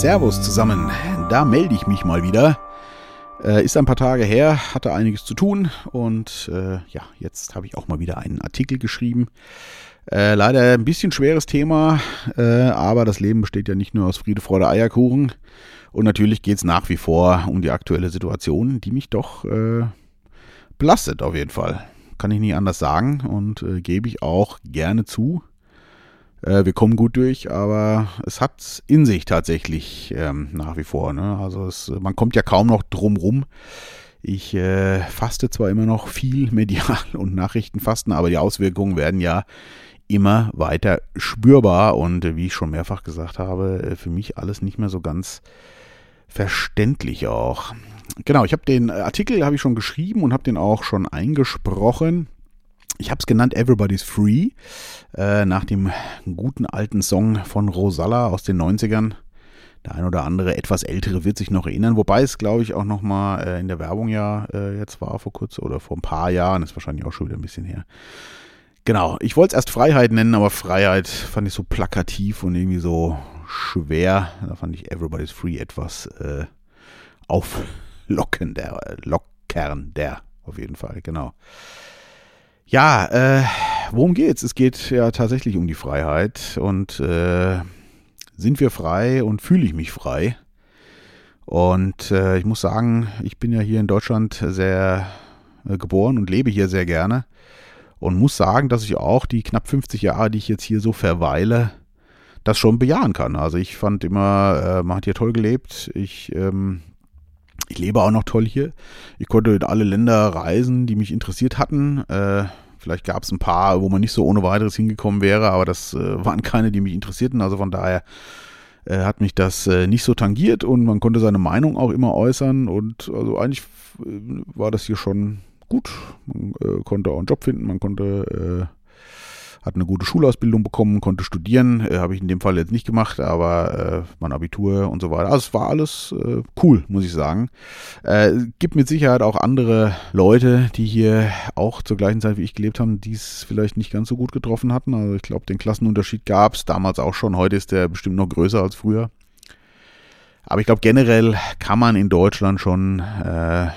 Servus zusammen, da melde ich mich mal wieder. Äh, ist ein paar Tage her, hatte einiges zu tun und äh, ja, jetzt habe ich auch mal wieder einen Artikel geschrieben. Äh, leider ein bisschen schweres Thema, äh, aber das Leben besteht ja nicht nur aus Friede, Freude, Eierkuchen. Und natürlich geht es nach wie vor um die aktuelle Situation, die mich doch äh, belastet auf jeden Fall. Kann ich nicht anders sagen und äh, gebe ich auch gerne zu. Äh, wir kommen gut durch, aber es hat in sich tatsächlich ähm, nach wie vor. Ne? Also es, man kommt ja kaum noch drum rum. Ich äh, faste zwar immer noch viel medial und Nachrichtenfasten, aber die Auswirkungen werden ja immer weiter spürbar und äh, wie ich schon mehrfach gesagt habe, äh, für mich alles nicht mehr so ganz verständlich auch. Genau, ich habe den Artikel habe ich schon geschrieben und habe den auch schon eingesprochen. Ich habe es genannt Everybody's Free, äh, nach dem guten alten Song von Rosalla aus den 90ern. Der ein oder andere etwas ältere wird sich noch erinnern, wobei es, glaube ich, auch noch mal äh, in der Werbung ja äh, jetzt war vor kurzem oder vor ein paar Jahren, ist wahrscheinlich auch schon wieder ein bisschen her. Genau, ich wollte es erst Freiheit nennen, aber Freiheit fand ich so plakativ und irgendwie so schwer. Da fand ich Everybody's Free etwas äh, auflockender, äh, lockernder auf jeden Fall, genau. Ja, äh, worum geht's? Es geht ja tatsächlich um die Freiheit und äh, sind wir frei und fühle ich mich frei? Und äh, ich muss sagen, ich bin ja hier in Deutschland sehr äh, geboren und lebe hier sehr gerne und muss sagen, dass ich auch die knapp 50 Jahre, die ich jetzt hier so verweile, das schon bejahen kann. Also ich fand immer, äh, man hat hier toll gelebt. Ich ähm, ich lebe auch noch toll hier. Ich konnte in alle Länder reisen, die mich interessiert hatten. Äh, vielleicht gab es ein paar, wo man nicht so ohne weiteres hingekommen wäre, aber das äh, waren keine, die mich interessierten. Also von daher äh, hat mich das äh, nicht so tangiert und man konnte seine Meinung auch immer äußern. Und also eigentlich äh, war das hier schon gut. Man konnte auch einen Job finden, man konnte hat eine gute Schulausbildung bekommen, konnte studieren. Äh, Habe ich in dem Fall jetzt nicht gemacht, aber äh, mein Abitur und so weiter. Also es war alles äh, cool, muss ich sagen. Äh, gibt mit Sicherheit auch andere Leute, die hier auch zur gleichen Zeit wie ich gelebt haben, die es vielleicht nicht ganz so gut getroffen hatten. Also ich glaube, den Klassenunterschied gab es damals auch schon. Heute ist der bestimmt noch größer als früher. Aber ich glaube, generell kann man in Deutschland schon äh,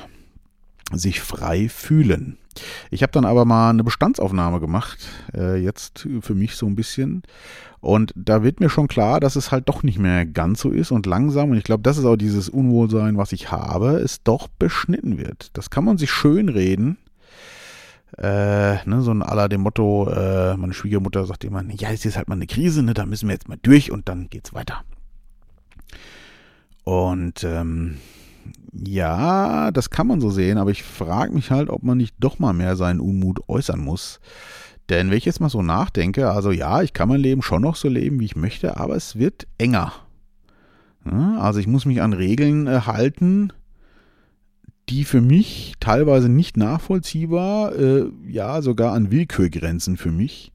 sich frei fühlen. Ich habe dann aber mal eine Bestandsaufnahme gemacht, äh, jetzt für mich so ein bisschen. Und da wird mir schon klar, dass es halt doch nicht mehr ganz so ist und langsam, und ich glaube, das ist auch dieses Unwohlsein, was ich habe, es doch beschnitten wird. Das kann man sich schön reden. Äh, ne, so ein aller dem Motto, äh, meine Schwiegermutter sagt immer, ja, es ist halt mal eine Krise, ne, da müssen wir jetzt mal durch und dann geht's weiter. Und ähm, ja, das kann man so sehen, aber ich frage mich halt, ob man nicht doch mal mehr seinen Unmut äußern muss. Denn wenn ich jetzt mal so nachdenke, also ja, ich kann mein Leben schon noch so leben, wie ich möchte, aber es wird enger. Also ich muss mich an Regeln äh, halten, die für mich teilweise nicht nachvollziehbar, äh, ja, sogar an Willkürgrenzen für mich.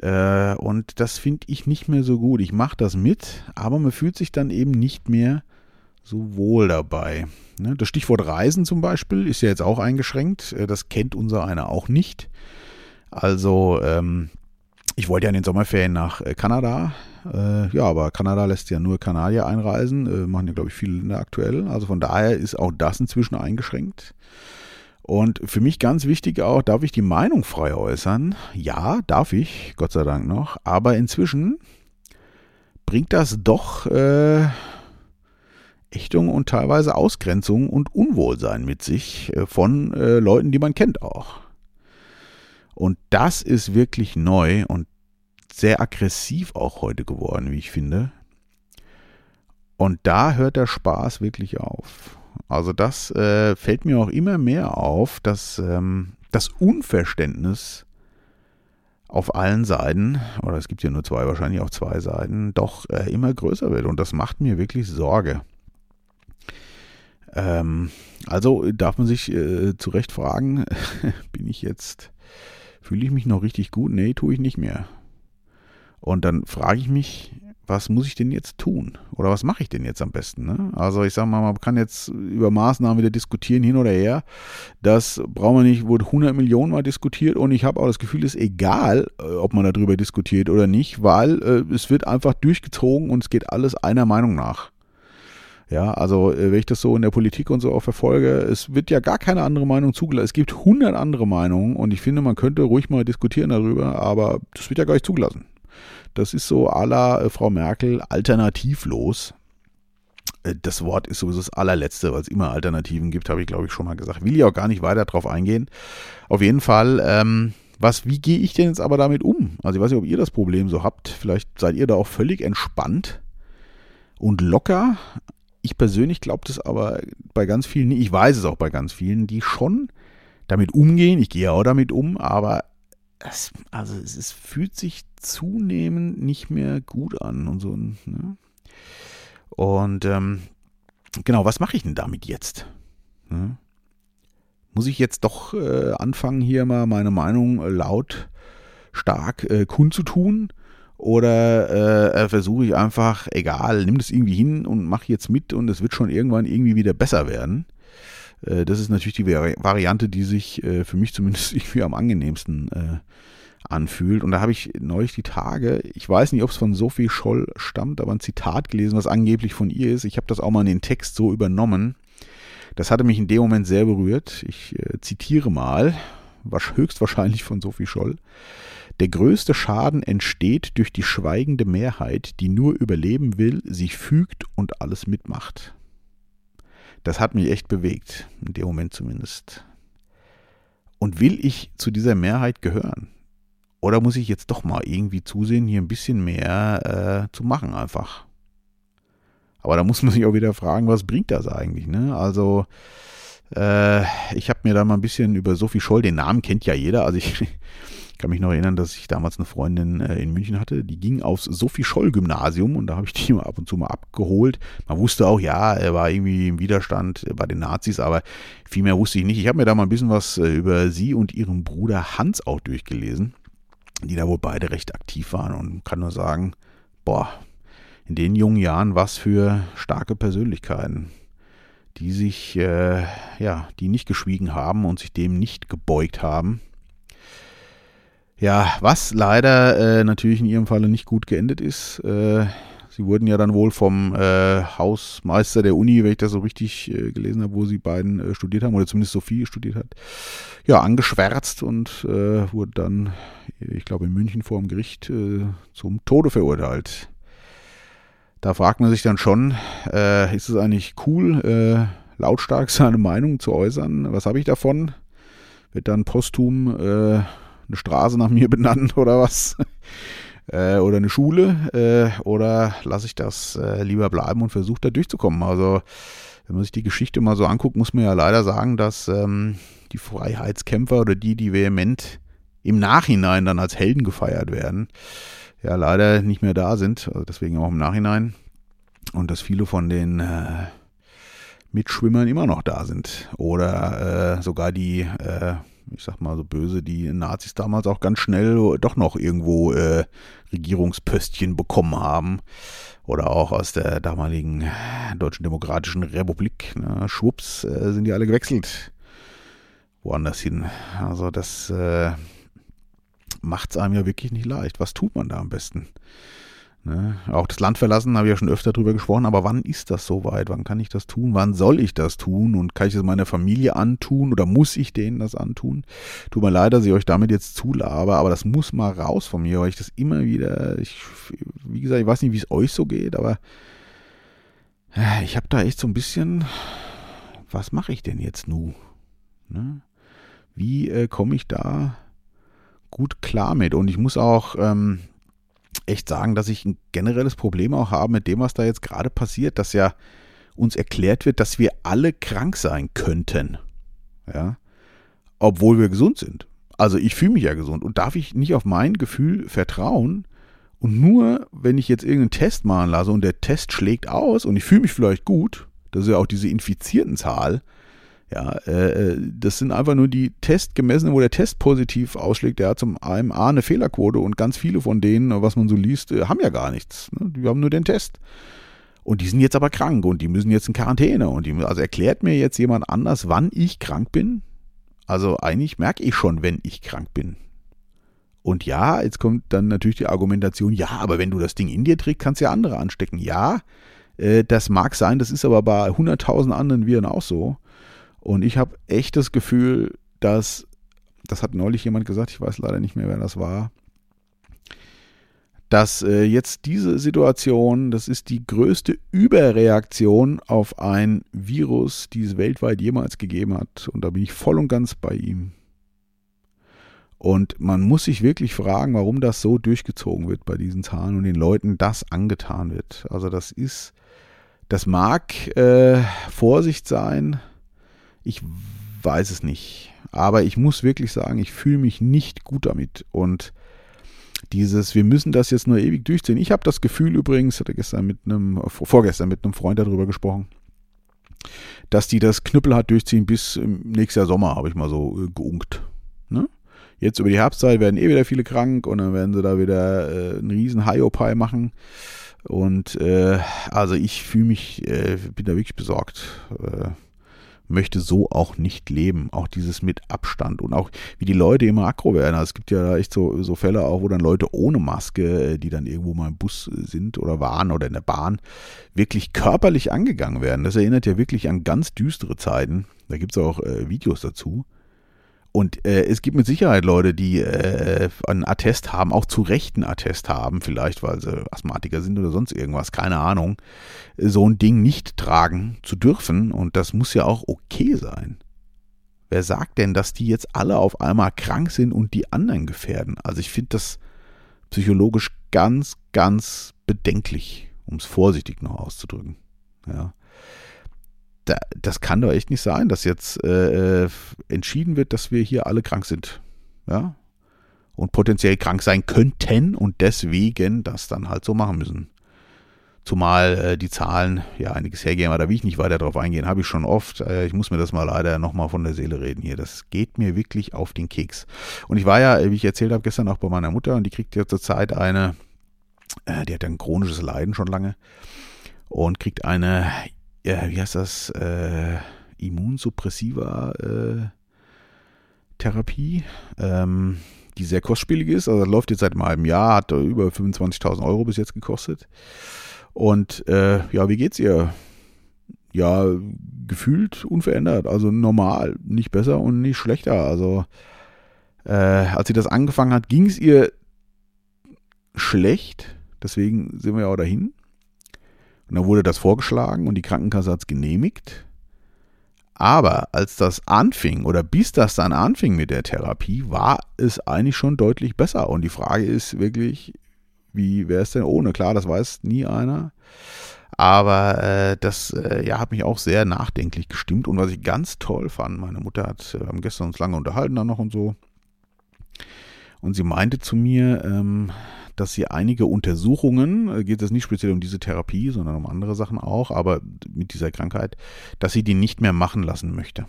Äh, und das finde ich nicht mehr so gut. Ich mache das mit, aber man fühlt sich dann eben nicht mehr so wohl dabei. Ne, das Stichwort Reisen zum Beispiel ist ja jetzt auch eingeschränkt. Äh, das kennt unser einer auch nicht. Also, ähm, ich wollte ja in den Sommerferien nach äh, Kanada. Äh, ja, aber Kanada lässt ja nur Kanadier einreisen. machen ja, glaube ich, viele Länder aktuell. Also von daher ist auch das inzwischen eingeschränkt. Und für mich ganz wichtig auch, darf ich die Meinung frei äußern? Ja, darf ich, Gott sei Dank noch. Aber inzwischen bringt das doch äh, Ächtung und teilweise Ausgrenzung und Unwohlsein mit sich äh, von äh, Leuten, die man kennt auch. Und das ist wirklich neu und sehr aggressiv auch heute geworden, wie ich finde. Und da hört der Spaß wirklich auf. Also das äh, fällt mir auch immer mehr auf, dass ähm, das Unverständnis auf allen Seiten, oder es gibt ja nur zwei, wahrscheinlich auch zwei Seiten, doch äh, immer größer wird. Und das macht mir wirklich Sorge. Ähm, also darf man sich äh, zu Recht fragen, bin ich jetzt, fühle ich mich noch richtig gut? Nee, tue ich nicht mehr. Und dann frage ich mich, was muss ich denn jetzt tun? Oder was mache ich denn jetzt am besten? Ne? Also ich sage mal, man kann jetzt über Maßnahmen wieder diskutieren, hin oder her. Das brauchen wir nicht, wurde 100 Millionen mal diskutiert und ich habe auch das Gefühl, es ist egal, äh, ob man darüber diskutiert oder nicht, weil äh, es wird einfach durchgezogen und es geht alles einer Meinung nach. Ja, also äh, wenn ich das so in der Politik und so auch verfolge, es wird ja gar keine andere Meinung zugelassen. Es gibt 100 andere Meinungen und ich finde, man könnte ruhig mal diskutieren darüber, aber das wird ja gar nicht zugelassen. Das ist so à la äh, Frau Merkel alternativlos. Äh, das Wort ist sowieso das allerletzte, weil es immer Alternativen gibt, habe ich glaube ich schon mal gesagt. Will ich auch gar nicht weiter drauf eingehen. Auf jeden Fall, ähm, was, wie gehe ich denn jetzt aber damit um? Also ich weiß nicht, ob ihr das Problem so habt. Vielleicht seid ihr da auch völlig entspannt und locker. Ich persönlich glaube das aber bei ganz vielen, ich weiß es auch bei ganz vielen, die schon damit umgehen. Ich gehe auch damit um, aber es, also es, es, fühlt sich zunehmend nicht mehr gut an und so. Ne? Und ähm, genau, was mache ich denn damit jetzt? Ne? Muss ich jetzt doch äh, anfangen, hier mal meine Meinung äh, laut stark äh, kundzutun? Oder äh, äh, versuche ich einfach, egal, nimm das irgendwie hin und mach jetzt mit und es wird schon irgendwann irgendwie wieder besser werden. Äh, das ist natürlich die Variante, die sich äh, für mich zumindest irgendwie am angenehmsten anfühlt. Und da habe ich neulich die Tage, ich weiß nicht, ob es von Sophie Scholl stammt, aber ein Zitat gelesen, was angeblich von ihr ist. Ich habe das auch mal in den Text so übernommen. Das hatte mich in dem Moment sehr berührt. Ich zitiere mal, höchstwahrscheinlich von Sophie Scholl. Der größte Schaden entsteht durch die schweigende Mehrheit, die nur überleben will, sich fügt und alles mitmacht. Das hat mich echt bewegt, in dem Moment zumindest. Und will ich zu dieser Mehrheit gehören? Oder muss ich jetzt doch mal irgendwie zusehen, hier ein bisschen mehr äh, zu machen einfach? Aber da muss man sich auch wieder fragen, was bringt das eigentlich? Ne? Also, äh, ich habe mir da mal ein bisschen über Sophie Scholl, den Namen kennt ja jeder. Also ich ich kann mich noch erinnern, dass ich damals eine Freundin äh, in München hatte, die ging aufs Sophie-Scholl-Gymnasium und da habe ich die mal ab und zu mal abgeholt. Man wusste auch, ja, er war irgendwie im Widerstand bei den Nazis, aber viel mehr wusste ich nicht. Ich habe mir da mal ein bisschen was äh, über sie und ihren Bruder Hans auch durchgelesen, die da wohl beide recht aktiv waren und kann nur sagen, boah, in den jungen Jahren was für starke Persönlichkeiten die sich, äh, ja, die nicht geschwiegen haben und sich dem nicht gebeugt haben. Ja, was leider äh, natürlich in ihrem Falle nicht gut geendet ist. Äh, sie wurden ja dann wohl vom äh, Hausmeister der Uni, wenn ich das so richtig äh, gelesen habe, wo sie beiden äh, studiert haben, oder zumindest Sophie studiert hat, ja, angeschwärzt und äh, wurde dann, ich glaube, in München vor dem Gericht zum Tode verurteilt. Da fragt man sich dann schon, ist es eigentlich cool, lautstark seine Meinung zu äußern? Was habe ich davon? Wird dann posthum eine Straße nach mir benannt oder was? äh, oder eine Schule? Äh, oder lasse ich das äh, lieber bleiben und versuche da durchzukommen? Also, wenn man sich die Geschichte mal so anguckt, muss man ja leider sagen, dass ähm, die Freiheitskämpfer oder die, die vehement im Nachhinein dann als Helden gefeiert werden, ja leider nicht mehr da sind. Also deswegen auch im Nachhinein. Und dass viele von den äh, Mitschwimmern immer noch da sind. Oder äh, sogar die äh, ich sag mal so böse, die Nazis damals auch ganz schnell doch noch irgendwo äh, Regierungspöstchen bekommen haben. Oder auch aus der damaligen Deutschen Demokratischen Republik. Ne? Schwupps, äh, sind die alle gewechselt. Woanders hin. Also das äh, macht es einem ja wirklich nicht leicht. Was tut man da am besten? Ne? Auch das Land verlassen, habe ich ja schon öfter drüber gesprochen, aber wann ist das soweit? Wann kann ich das tun? Wann soll ich das tun? Und kann ich es meiner Familie antun oder muss ich denen das antun? Tut mir leid, dass ich euch damit jetzt zulabe, aber das muss mal raus von mir, weil ich das immer wieder, ich, wie gesagt, ich weiß nicht, wie es euch so geht, aber äh, ich habe da echt so ein bisschen, was mache ich denn jetzt nu? Ne? Wie äh, komme ich da gut klar mit? Und ich muss auch, ähm, echt sagen, dass ich ein generelles Problem auch habe mit dem, was da jetzt gerade passiert, dass ja uns erklärt wird, dass wir alle krank sein könnten. Ja. Obwohl wir gesund sind. Also ich fühle mich ja gesund und darf ich nicht auf mein Gefühl vertrauen und nur wenn ich jetzt irgendeinen Test machen lasse und der Test schlägt aus und ich fühle mich vielleicht gut, das ist ja auch diese infizierten Zahl, Ja, äh, das sind einfach nur die Testgemessenen, wo der Test positiv ausschlägt. Der hat zum einen A eine Fehlerquote und ganz viele von denen, was man so liest, äh, haben ja gar nichts. Ne? Die haben nur den Test. Und die sind jetzt aber krank und die müssen jetzt in Quarantäne. Und die, also erklärt mir jetzt jemand anders, wann ich krank bin? Also eigentlich merke ich schon, wenn ich krank bin. Und ja, jetzt kommt dann natürlich die Argumentation, ja, aber wenn du das Ding in dir trägst, kannst du ja andere anstecken. Ja, äh, das mag sein, das ist aber bei 100.000 anderen Viren auch so. Und ich habe echt das Gefühl, dass, das hat neulich jemand gesagt, ich weiß leider nicht mehr, wer das war, dass äh, jetzt diese Situation, das ist die größte Überreaktion auf ein Virus, die es weltweit jemals gegeben hat. Und da bin ich voll und ganz bei ihm. Und man muss sich wirklich fragen, warum das so durchgezogen wird bei diesen Zahlen und den Leuten das angetan wird. Also das ist, das mag äh, Vorsicht sein, ich weiß es nicht. Aber ich muss wirklich sagen, ich fühle mich nicht gut damit. Und dieses, wir müssen das jetzt nur ewig durchziehen. Ich habe das Gefühl übrigens, hatte gestern mit einem, vorgestern mit einem Freund darüber gesprochen, dass die das knüppelhart durchziehen bis nächstes Jahr Sommer, habe ich mal so äh, geunkt. Ne? Jetzt über die Herbstzeit werden eh wieder viele krank und dann werden sie da wieder äh, einen riesen Hiopai machen. Und äh, also ich fühle mich, äh, bin da wirklich besorgt. Äh, möchte so auch nicht leben. Auch dieses mit Abstand und auch wie die Leute immer aggro werden. Also es gibt ja echt so, so Fälle auch, wo dann Leute ohne Maske, äh, die dann irgendwo mal im Bus sind oder waren oder in der Bahn, wirklich körperlich angegangen werden. Das erinnert ja wirklich an ganz düstere Zeiten. Da gibt es auch äh, Videos dazu. Und äh, es gibt mit Sicherheit Leute, die äh, einen Attest haben, auch zu Recht einen Attest haben, vielleicht weil sie Asthmatiker sind oder sonst irgendwas, keine Ahnung, so ein Ding nicht tragen zu dürfen. Und das muss ja auch okay sein. Wer sagt denn, dass die jetzt alle auf einmal krank sind und die anderen gefährden? Also ich finde das psychologisch ganz, ganz bedenklich, um es vorsichtig noch auszudrücken. Ja da, das kann doch echt nicht sein, dass jetzt äh, äh, entschieden wird, dass wir hier alle krank sind. Ja. Und potenziell krank sein könnten und deswegen das dann halt so machen müssen. Zumal äh, die Zahlen ja einiges hergeben, aber da will ich nicht weiter drauf eingehen, habe ich schon oft. Äh, ich muss mir das mal leider nochmal von der Seele reden hier. Das geht mir wirklich auf den Keks. Und ich war ja, wie ich erzählt habe, gestern auch bei meiner Mutter und die kriegt ja zurzeit eine, äh, die hat ein chronisches Leiden schon lange und kriegt eine äh, wie heißt das, äh, Immunsuppressiva äh, Therapie, ähm, die sehr kostspielig ist. Also das läuft jetzt seit einem halben Jahr, hat über 25.000 Euro bis jetzt gekostet. Und äh, ja, wie geht's ihr? Ja, gefühlt unverändert, also normal, nicht besser und nicht schlechter. Also äh, als sie das angefangen hat, ging es ihr schlecht. Deswegen sind wir ja auch dahin. Und dann wurde das vorgeschlagen und die Krankenkasse hat es genehmigt. Aber als das anfing oder bis das dann anfing mit der Therapie, war es eigentlich schon deutlich besser. Und die Frage ist wirklich, wie wäre es denn ohne? Klar, das weiß nie einer. Aber äh, das äh, ja, hat mich auch sehr nachdenklich gestimmt. Und was ich ganz toll fand, meine Mutter hat, wir haben gestern uns lange unterhalten dann noch und so. Und sie meinte zu mir, ähm, dass sie einige Untersuchungen, äh, geht es nicht speziell um diese Therapie, sondern um andere Sachen auch, aber mit dieser Krankheit, dass sie die nicht mehr machen lassen möchte.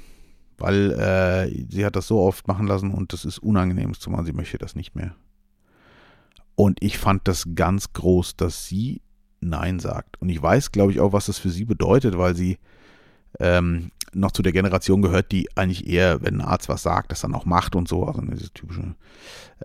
Weil äh, sie hat das so oft machen lassen und das ist unangenehm, zumal sie möchte das nicht mehr. Und ich fand das ganz groß, dass sie Nein sagt. Und ich weiß, glaube ich, auch, was das für sie bedeutet, weil sie ähm, noch zu der Generation gehört, die eigentlich eher, wenn ein Arzt was sagt, das dann auch macht und so. Also diese typische.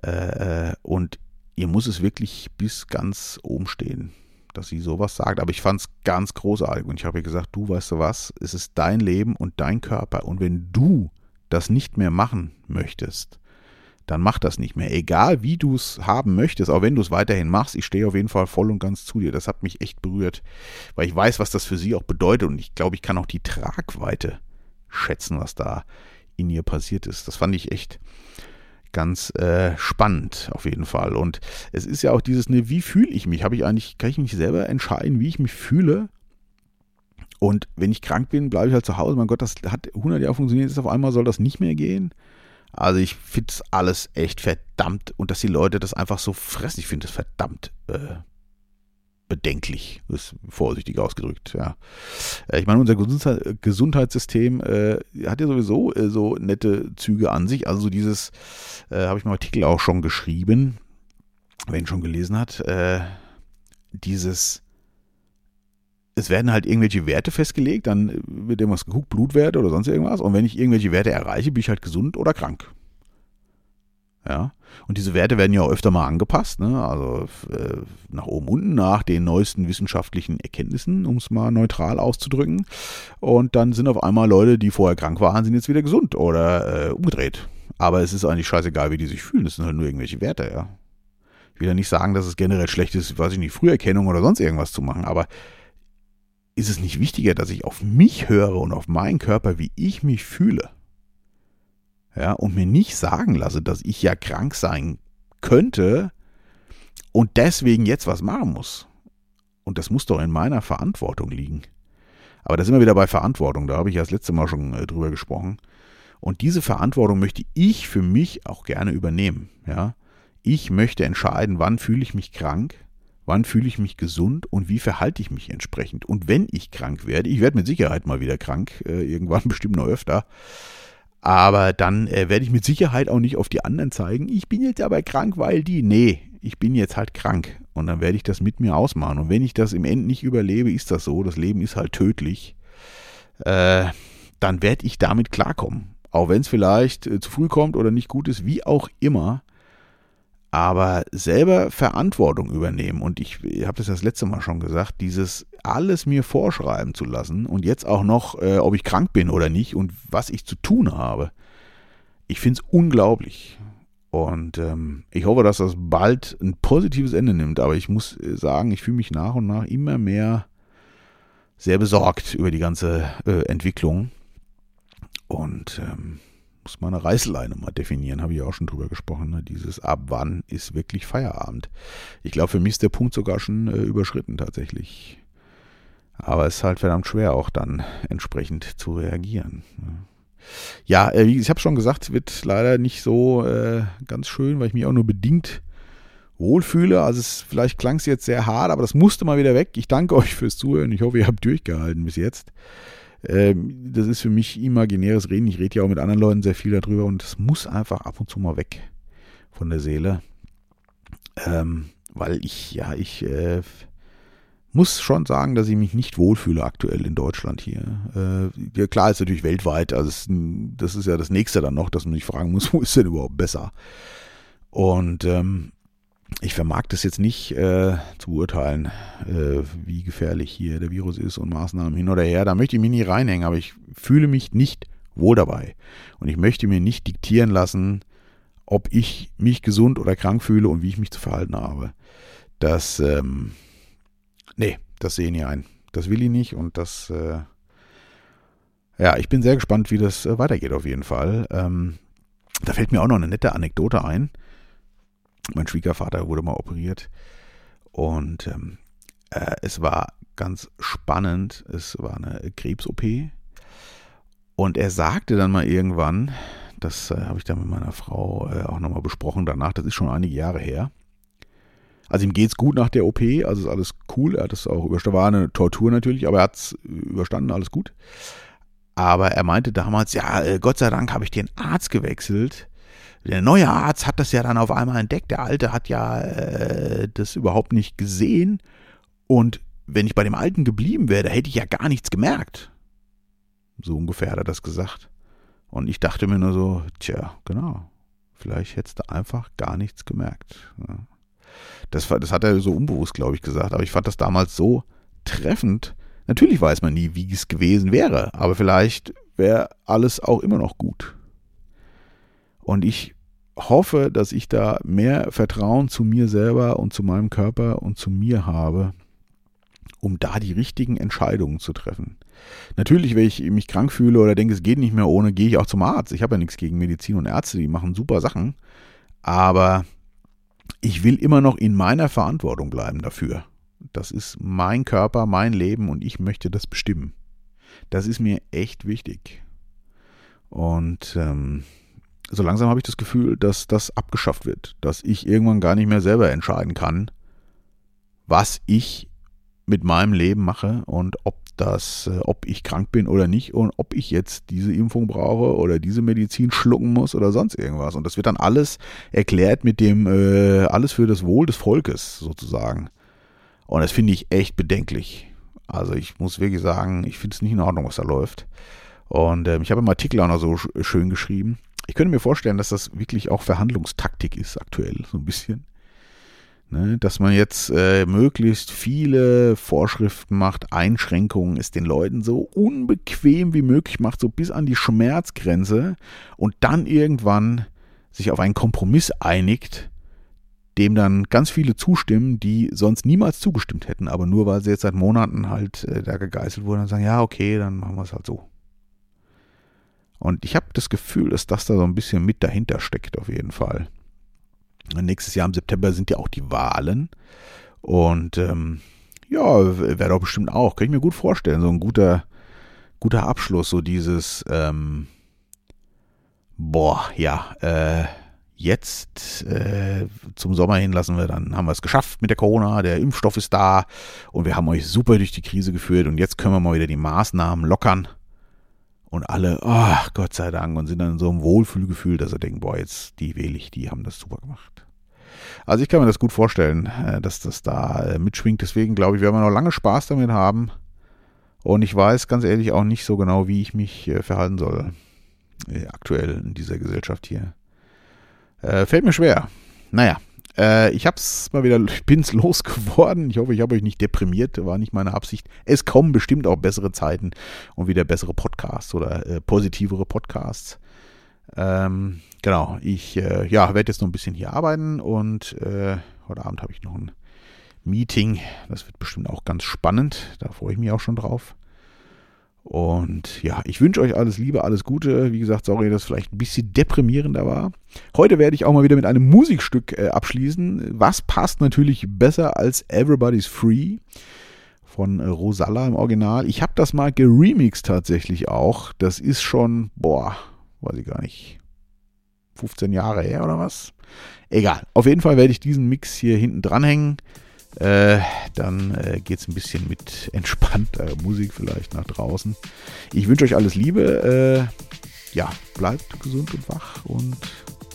Äh, äh und ihr muss es wirklich bis ganz oben stehen, dass sie sowas sagt. Aber ich fand es ganz großartig und ich habe ihr gesagt, du weißt du was, es ist dein Leben und dein Körper. Und wenn du das nicht mehr machen möchtest, dann mach das nicht mehr. Egal wie du es haben möchtest, auch wenn du es weiterhin machst, ich stehe auf jeden Fall voll und ganz zu dir. Das hat mich echt berührt, weil ich weiß, was das für sie auch bedeutet und ich glaube, ich kann auch die Tragweite schätzen, was da in ihr passiert ist. Das fand ich echt ganz äh, spannend auf jeden Fall. Und es ist ja auch dieses, ne, wie fühle ich mich? Habe ich eigentlich, kann ich mich selber entscheiden, wie ich mich fühle? Und wenn ich krank bin, bleibe ich halt zu Hause. Mein Gott, das hat 100 Jahre funktioniert, jetzt auf einmal soll das nicht mehr gehen. Also ich finde es alles echt verdammt und dass die Leute das einfach so fressen, ich finde es verdammt äh, bedenklich, ist vorsichtig ausgedrückt, ja. Äh, ich meine, unser Gesundheitssystem äh, hat ja sowieso äh, so nette Züge an sich. Also dieses, äh, habe ich im Artikel auch schon geschrieben, wer ihn schon gelesen hat, äh, dieses es werden halt irgendwelche Werte festgelegt, dann wird irgendwas geguckt, Blutwerte oder sonst irgendwas. Und wenn ich irgendwelche Werte erreiche, bin ich halt gesund oder krank. Ja. Und diese Werte werden ja auch öfter mal angepasst, ne? also äh, nach oben unten, nach den neuesten wissenschaftlichen Erkenntnissen, um es mal neutral auszudrücken. Und dann sind auf einmal Leute, die vorher krank waren, sind jetzt wieder gesund oder äh, umgedreht. Aber es ist eigentlich scheißegal, wie die sich fühlen. Das sind halt nur irgendwelche Werte, ja. Ich will ja nicht sagen, dass es generell schlecht ist, weiß ich nicht, Früherkennung oder sonst irgendwas zu machen, aber ist es nicht wichtiger, dass ich auf mich höre und auf meinen Körper, wie ich mich fühle? Ja, und mir nicht sagen lasse, dass ich ja krank sein könnte und deswegen jetzt was machen muss. Und das muss doch in meiner Verantwortung liegen. Aber da sind wir wieder bei Verantwortung. Da habe ich ja das letzte Mal schon äh, drüber gesprochen. Und diese Verantwortung möchte ich für mich auch gerne übernehmen. Ja? Ich möchte entscheiden, wann fühle ich mich krank, wann fühle ich mich gesund und wie verhalte ich mich entsprechend. Und wenn ich krank werde, ich werde mit Sicherheit mal wieder krank, äh, irgendwann bestimmt noch öfter, aber dann äh, werde ich mit Sicherheit auch nicht auf die anderen zeigen, ich bin jetzt aber krank, weil die. Nee, ich bin jetzt halt krank. Und dann werde ich das mit mir ausmachen. Und wenn ich das im Ende nicht überlebe, ist das so. Das Leben ist halt tödlich. Äh, dann werde ich damit klarkommen. Auch wenn es vielleicht äh, zu früh kommt oder nicht gut ist, wie auch immer aber selber Verantwortung übernehmen. Und ich, habe das das letzte Mal schon gesagt, dieses alles mir vorschreiben zu lassen und jetzt auch noch, äh, ob ich krank bin oder nicht und was ich zu tun habe. Ich finde es unglaublich. Und ähm, ich hoffe, dass das bald ein positives Ende nimmt. Aber ich muss äh, sagen, ich fühle mich nach und nach immer mehr sehr besorgt über die ganze äh, Entwicklung. Und ähm, muss man eine Reißleine mal definieren, habe ich auch schon drüber gesprochen. Ne? Dieses ab wann ist wirklich Feierabend. Ich glaube, für mich ist der Punkt sogar schon äh, überschritten tatsächlich. Aber es ist halt verdammt schwer, auch dann entsprechend zu reagieren. Ne? Ja, äh, ich habe schon gesagt, wird leider nicht so äh, ganz schön, weil ich mich auch nur bedingt wohlfühle. Also es, vielleicht klang es jetzt sehr hart, aber das musste mal wieder weg. Ich danke euch fürs Zuhören. Ich hoffe, ihr habt durchgehalten bis jetzt. Ähm, das ist für mich imaginäres Reden. Ich rede ja auch mit anderen Leuten sehr viel darüber und das muss einfach ab und zu mal weg von der Seele. Ähm, weil ich, ja, ich äh, muss schon sagen, dass ich mich nicht wohlfühle aktuell in Deutschland hier. Äh, ja, klar ist natürlich weltweit, also es, das ist ja das nächste dann noch, dass man sich fragen muss, wo ist denn überhaupt besser? Und ähm, ich vermag das jetzt nicht äh, zu beurteilen, äh, wie gefährlich hier der Virus ist und Maßnahmen hin oder her. Da möchte ich mich nicht reinhängen, aber ich fühle mich nicht wohl dabei. Und ich möchte mir nicht diktieren lassen, ob ich mich gesund oder krank fühle und wie ich mich zu verhalten habe. Das, ähm, nee, das sehe ich nie ein. Das will ich nicht und das, äh, ja, ich bin sehr gespannt, wie das äh, weitergeht auf jeden Fall. Ähm, da fällt mir auch noch eine nette Anekdote ein. Mein Schwiegervater wurde mal operiert und ähm, äh, es war ganz spannend. Es war eine Krebs-OP und er sagte dann mal irgendwann, das äh, habe ich dann mit meiner Frau äh, auch nochmal besprochen danach, das ist schon einige Jahre her. Also ihm geht es gut nach der OP, also ist alles cool. Er hat es auch überstanden, war eine Tortur natürlich, aber er hat es überstanden, alles gut. Aber er meinte damals, ja, äh, Gott sei Dank habe ich den Arzt gewechselt, der neue Arzt hat das ja dann auf einmal entdeckt. Der alte hat ja äh, das überhaupt nicht gesehen. Und wenn ich bei dem alten geblieben wäre, da hätte ich ja gar nichts gemerkt. So ungefähr hat er das gesagt. Und ich dachte mir nur so, tja, genau. Vielleicht hättest du einfach gar nichts gemerkt. Das, das hat er so unbewusst, glaube ich, gesagt. Aber ich fand das damals so treffend. Natürlich weiß man nie, wie es gewesen wäre. Aber vielleicht wäre alles auch immer noch gut. Und ich hoffe, dass ich da mehr Vertrauen zu mir selber und zu meinem Körper und zu mir habe, um da die richtigen Entscheidungen zu treffen. Natürlich, wenn ich mich krank fühle oder denke, es geht nicht mehr ohne, gehe ich auch zum Arzt. Ich habe ja nichts gegen Medizin und Ärzte, die machen super Sachen. Aber ich will immer noch in meiner Verantwortung bleiben dafür. Das ist mein Körper, mein Leben und ich möchte das bestimmen. Das ist mir echt wichtig. Und ähm, so langsam habe ich das Gefühl, dass das abgeschafft wird, dass ich irgendwann gar nicht mehr selber entscheiden kann, was ich mit meinem Leben mache und ob das, äh, ob ich krank bin oder nicht und ob ich jetzt diese Impfung brauche oder diese Medizin schlucken muss oder sonst irgendwas. Und das wird dann alles erklärt mit dem, äh, alles für das Wohl des Volkes sozusagen. Und das finde ich echt bedenklich. Also ich muss wirklich sagen, ich finde es nicht in Ordnung, was da läuft. Und äh, ich habe im Artikel auch noch so schön geschrieben. Ich könnte mir vorstellen, dass das wirklich auch Verhandlungstaktik ist aktuell, so ein bisschen. Ne, dass man jetzt äh, möglichst viele Vorschriften macht, Einschränkungen, es den Leuten so unbequem wie möglich macht, so bis an die Schmerzgrenze und dann irgendwann sich auf einen Kompromiss einigt, dem dann ganz viele zustimmen, die sonst niemals zugestimmt hätten, aber nur weil sie jetzt seit Monaten halt äh, da gegeißelt wurden und sagen, ja, okay, dann machen wir es halt so. Und ich habe das Gefühl, dass das da so ein bisschen mit dahinter steckt, auf jeden Fall. Nächstes Jahr im September sind ja auch die Wahlen. Und ähm, ja, wäre doch bestimmt auch, kann ich mir gut vorstellen, so ein guter, guter Abschluss, so dieses, ähm, boah, ja, äh, jetzt äh, zum Sommer hin lassen wir, dann haben wir es geschafft mit der Corona, der Impfstoff ist da und wir haben euch super durch die Krise geführt und jetzt können wir mal wieder die Maßnahmen lockern und alle, ach Gott sei Dank, und sind dann in so einem Wohlfühlgefühl, dass sie denken, boah, jetzt die wähle ich, die haben das super gemacht. Also ich kann mir das gut vorstellen, äh, dass das da äh, mitschwingt. Deswegen glaube ich, werden wir noch lange Spaß damit haben. Und ich weiß ganz ehrlich auch nicht so genau, wie ich mich äh, verhalten soll. Aktuell in dieser Gesellschaft hier. fällt mir schwer. Naja, äh, ich hab's mal wieder, ich bin's losgeworden. Ich hoffe, ich habe euch nicht deprimiert, war nicht meine Absicht. Es kommen bestimmt auch bessere Zeiten und wieder bessere Podcasts oder äh, positivere Podcasts. Ähm, genau, ich äh, ja, werde jetzt noch ein bisschen hier arbeiten und äh, heute Abend habe ich noch ein Meeting. Das wird bestimmt auch ganz spannend. Da freue ich mich auch schon drauf. Und ja, ich wünsche euch alles Liebe, alles Gute. Wie gesagt, sorry, dass es vielleicht ein bisschen deprimierender war. Heute werde ich auch mal wieder mit einem Musikstück äh, abschließen. Was passt natürlich besser als Everybody's Free von äh, Rosalla im Original. Ich habe das mal geremixed tatsächlich auch. Das ist schon, boah, weiß ich gar nicht, 15 Jahre her oder was? Egal. Auf jeden Fall werde ich diesen Mix hier hinten dranhängen. Äh, dann äh, geht es ein bisschen mit entspannter Musik vielleicht nach draußen. Ich wünsche euch alles Liebe. Äh, ja, bleibt gesund und wach und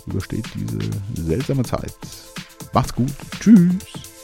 übersteht diese seltsame Zeit. Macht's gut. Tschüss.